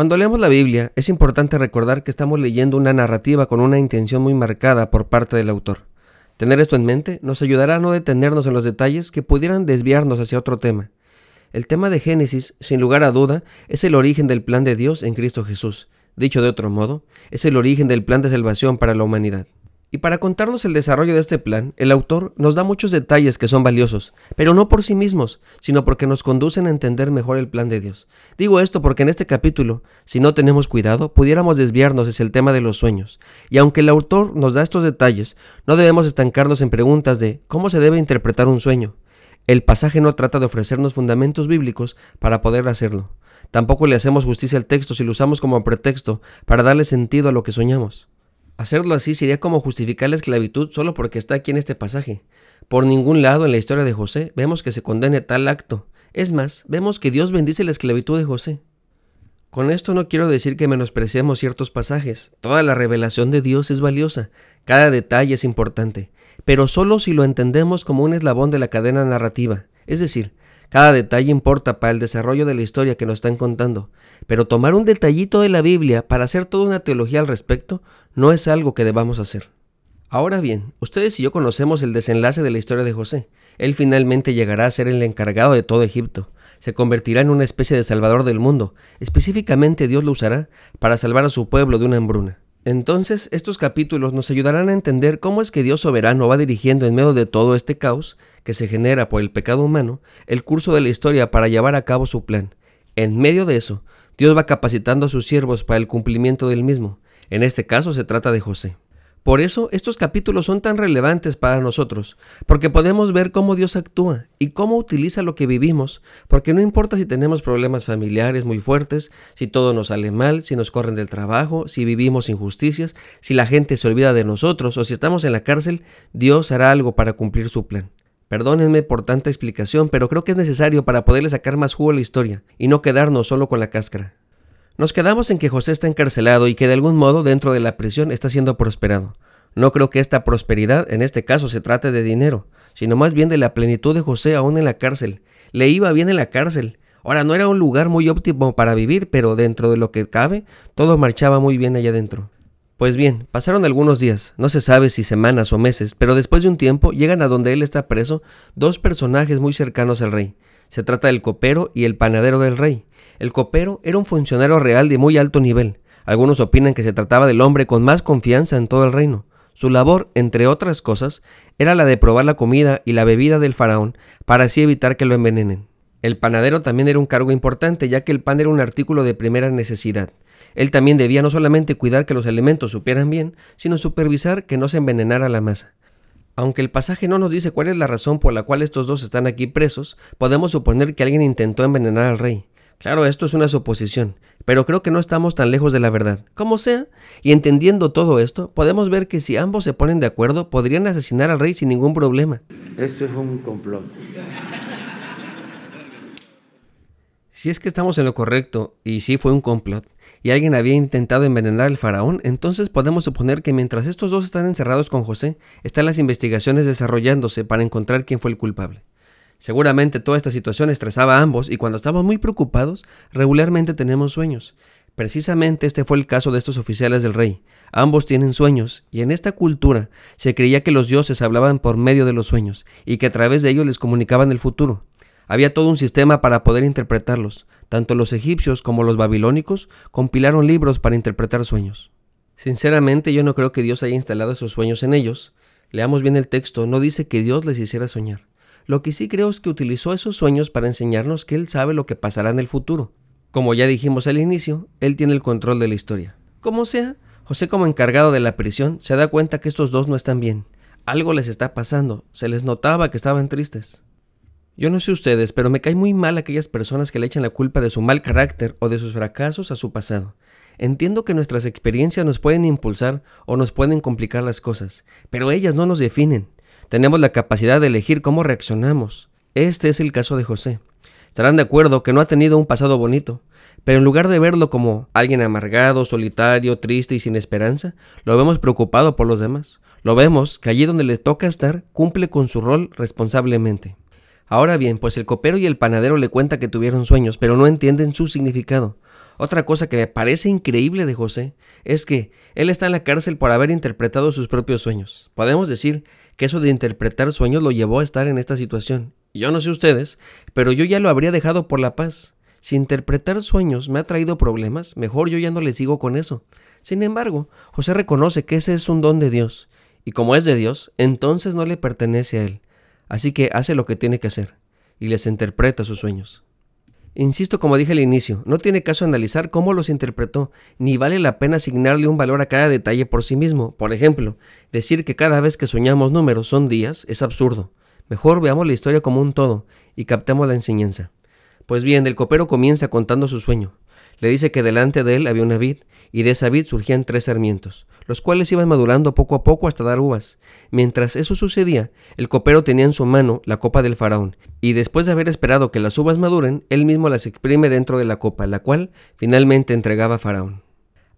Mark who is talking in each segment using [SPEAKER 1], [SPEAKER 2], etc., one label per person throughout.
[SPEAKER 1] Cuando leemos la Biblia, es importante recordar que estamos leyendo una narrativa con una intención muy marcada por parte del autor. Tener esto en mente nos ayudará a no detenernos en los detalles que pudieran desviarnos hacia otro tema. El tema de Génesis, sin lugar a duda, es el origen del plan de Dios en Cristo Jesús. Dicho de otro modo, es el origen del plan de salvación para la humanidad. Y para contarnos el desarrollo de este plan, el autor nos da muchos detalles que son valiosos, pero no por sí mismos, sino porque nos conducen a entender mejor el plan de Dios. Digo esto porque en este capítulo, si no tenemos cuidado, pudiéramos desviarnos hacia el tema de los sueños. Y aunque el autor nos da estos detalles, no debemos estancarnos en preguntas de cómo se debe interpretar un sueño. El pasaje no trata de ofrecernos fundamentos bíblicos para poder hacerlo. Tampoco le hacemos justicia al texto si lo usamos como pretexto para darle sentido a lo que soñamos. Hacerlo así sería como justificar la esclavitud solo porque está aquí en este pasaje. Por ningún lado en la historia de José vemos que se condene tal acto. Es más, vemos que Dios bendice la esclavitud de José. Con esto no quiero decir que menospreciemos ciertos pasajes. Toda la revelación de Dios es valiosa, cada detalle es importante, pero solo si lo entendemos como un eslabón de la cadena narrativa, es decir, cada detalle importa para el desarrollo de la historia que nos están contando, pero tomar un detallito de la Biblia para hacer toda una teología al respecto no es algo que debamos hacer. Ahora bien, ustedes y yo conocemos el desenlace de la historia de José. Él finalmente llegará a ser el encargado de todo Egipto. Se convertirá en una especie de salvador del mundo. Específicamente Dios lo usará para salvar a su pueblo de una hambruna. Entonces, estos capítulos nos ayudarán a entender cómo es que Dios soberano va dirigiendo en medio de todo este caos que se genera por el pecado humano el curso de la historia para llevar a cabo su plan. En medio de eso, Dios va capacitando a sus siervos para el cumplimiento del mismo. En este caso se trata de José. Por eso estos capítulos son tan relevantes para nosotros, porque podemos ver cómo Dios actúa y cómo utiliza lo que vivimos, porque no importa si tenemos problemas familiares muy fuertes, si todo nos sale mal, si nos corren del trabajo, si vivimos injusticias, si la gente se olvida de nosotros o si estamos en la cárcel, Dios hará algo para cumplir su plan. Perdónenme por tanta explicación, pero creo que es necesario para poderle sacar más jugo a la historia y no quedarnos solo con la cáscara. Nos quedamos en que José está encarcelado y que de algún modo dentro de la prisión está siendo prosperado. No creo que esta prosperidad en este caso se trate de dinero, sino más bien de la plenitud de José aún en la cárcel. Le iba bien en la cárcel. Ahora no era un lugar muy óptimo para vivir, pero dentro de lo que cabe, todo marchaba muy bien allá adentro. Pues bien, pasaron algunos días, no se sabe si semanas o meses, pero después de un tiempo llegan a donde él está preso dos personajes muy cercanos al rey. Se trata del copero y el panadero del rey. El copero era un funcionario real de muy alto nivel. Algunos opinan que se trataba del hombre con más confianza en todo el reino. Su labor, entre otras cosas, era la de probar la comida y la bebida del faraón para así evitar que lo envenenen. El panadero también era un cargo importante, ya que el pan era un artículo de primera necesidad. Él también debía no solamente cuidar que los alimentos supieran bien, sino supervisar que no se envenenara la masa. Aunque el pasaje no nos dice cuál es la razón por la cual estos dos están aquí presos, podemos suponer que alguien intentó envenenar al rey. Claro, esto es una suposición, pero creo que no estamos tan lejos de la verdad. Como sea, y entendiendo todo esto, podemos ver que si ambos se ponen de acuerdo, podrían asesinar al rey sin ningún problema.
[SPEAKER 2] Esto es un complot.
[SPEAKER 1] Si es que estamos en lo correcto, y sí fue un complot, y alguien había intentado envenenar al faraón, entonces podemos suponer que mientras estos dos están encerrados con José, están las investigaciones desarrollándose para encontrar quién fue el culpable. Seguramente toda esta situación estresaba a ambos y cuando estamos muy preocupados, regularmente tenemos sueños. Precisamente este fue el caso de estos oficiales del rey. Ambos tienen sueños, y en esta cultura se creía que los dioses hablaban por medio de los sueños, y que a través de ellos les comunicaban el futuro. Había todo un sistema para poder interpretarlos. Tanto los egipcios como los babilónicos compilaron libros para interpretar sueños. Sinceramente yo no creo que Dios haya instalado esos sueños en ellos. Leamos bien el texto, no dice que Dios les hiciera soñar. Lo que sí creo es que utilizó esos sueños para enseñarnos que Él sabe lo que pasará en el futuro. Como ya dijimos al inicio, Él tiene el control de la historia. Como sea, José como encargado de la prisión se da cuenta que estos dos no están bien. Algo les está pasando, se les notaba que estaban tristes. Yo no sé ustedes, pero me cae muy mal aquellas personas que le echan la culpa de su mal carácter o de sus fracasos a su pasado. Entiendo que nuestras experiencias nos pueden impulsar o nos pueden complicar las cosas, pero ellas no nos definen. Tenemos la capacidad de elegir cómo reaccionamos. Este es el caso de José. Estarán de acuerdo que no ha tenido un pasado bonito, pero en lugar de verlo como alguien amargado, solitario, triste y sin esperanza, lo vemos preocupado por los demás. Lo vemos que allí donde le toca estar cumple con su rol responsablemente. Ahora bien, pues el copero y el panadero le cuenta que tuvieron sueños, pero no entienden su significado. Otra cosa que me parece increíble de José es que él está en la cárcel por haber interpretado sus propios sueños. Podemos decir que eso de interpretar sueños lo llevó a estar en esta situación. yo no sé ustedes, pero yo ya lo habría dejado por la paz. Si interpretar sueños me ha traído problemas, mejor yo ya no le sigo con eso. Sin embargo, José reconoce que ese es un don de Dios, y como es de Dios, entonces no le pertenece a él. Así que hace lo que tiene que hacer y les interpreta sus sueños. Insisto, como dije al inicio, no tiene caso analizar cómo los interpretó, ni vale la pena asignarle un valor a cada detalle por sí mismo. Por ejemplo, decir que cada vez que soñamos números son días es absurdo. Mejor veamos la historia como un todo y captemos la enseñanza. Pues bien, el copero comienza contando su sueño. Le dice que delante de él había una vid, y de esa vid surgían tres sarmientos, los cuales iban madurando poco a poco hasta dar uvas. Mientras eso sucedía, el copero tenía en su mano la copa del faraón, y después de haber esperado que las uvas maduren, él mismo las exprime dentro de la copa, la cual finalmente entregaba a faraón.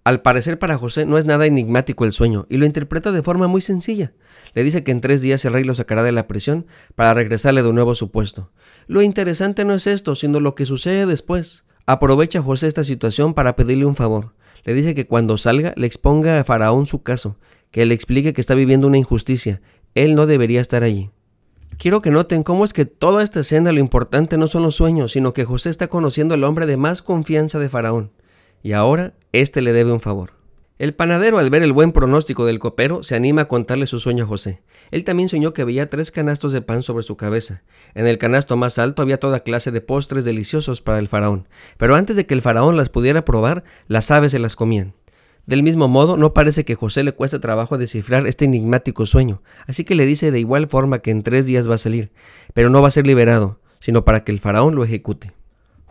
[SPEAKER 1] Al parecer para José no es nada enigmático el sueño, y lo interpreta de forma muy sencilla. Le dice que en tres días el rey lo sacará de la prisión para regresarle de nuevo a su puesto. Lo interesante no es esto, sino lo que sucede después. Aprovecha José esta situación para pedirle un favor. Le dice que cuando salga le exponga a Faraón su caso, que le explique que está viviendo una injusticia. Él no debería estar allí. Quiero que noten cómo es que toda esta escena lo importante no son los sueños, sino que José está conociendo al hombre de más confianza de Faraón. Y ahora éste le debe un favor. El panadero, al ver el buen pronóstico del copero, se anima a contarle su sueño a José. Él también soñó que veía tres canastos de pan sobre su cabeza. En el canasto más alto había toda clase de postres deliciosos para el faraón, pero antes de que el faraón las pudiera probar, las aves se las comían. Del mismo modo, no parece que José le cueste trabajo descifrar este enigmático sueño, así que le dice de igual forma que en tres días va a salir, pero no va a ser liberado, sino para que el faraón lo ejecute.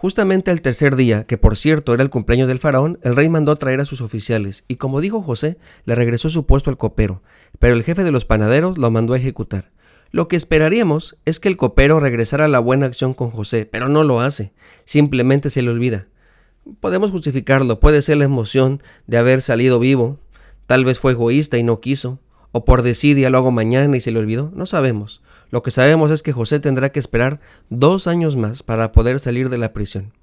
[SPEAKER 1] Justamente el tercer día, que por cierto era el cumpleaños del faraón, el rey mandó traer a sus oficiales, y como dijo José, le regresó su puesto al copero, pero el jefe de los panaderos lo mandó a ejecutar. Lo que esperaríamos es que el copero regresara a la buena acción con José, pero no lo hace, simplemente se le olvida. Podemos justificarlo, puede ser la emoción de haber salido vivo, tal vez fue egoísta y no quiso, o por decidia lo hago mañana y se le olvidó, no sabemos. Lo que sabemos es que José tendrá que esperar dos años más para poder salir de la prisión.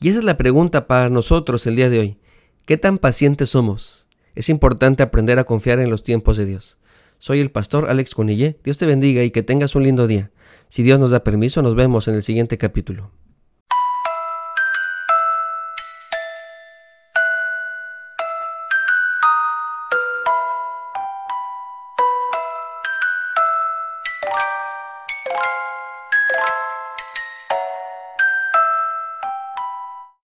[SPEAKER 1] Y esa es la pregunta para nosotros el día de hoy. ¿Qué tan pacientes somos? Es importante aprender a confiar en los tiempos de Dios. Soy el pastor Alex Conillé. Dios te bendiga y que tengas un lindo día. Si Dios nos da permiso, nos vemos en el siguiente capítulo.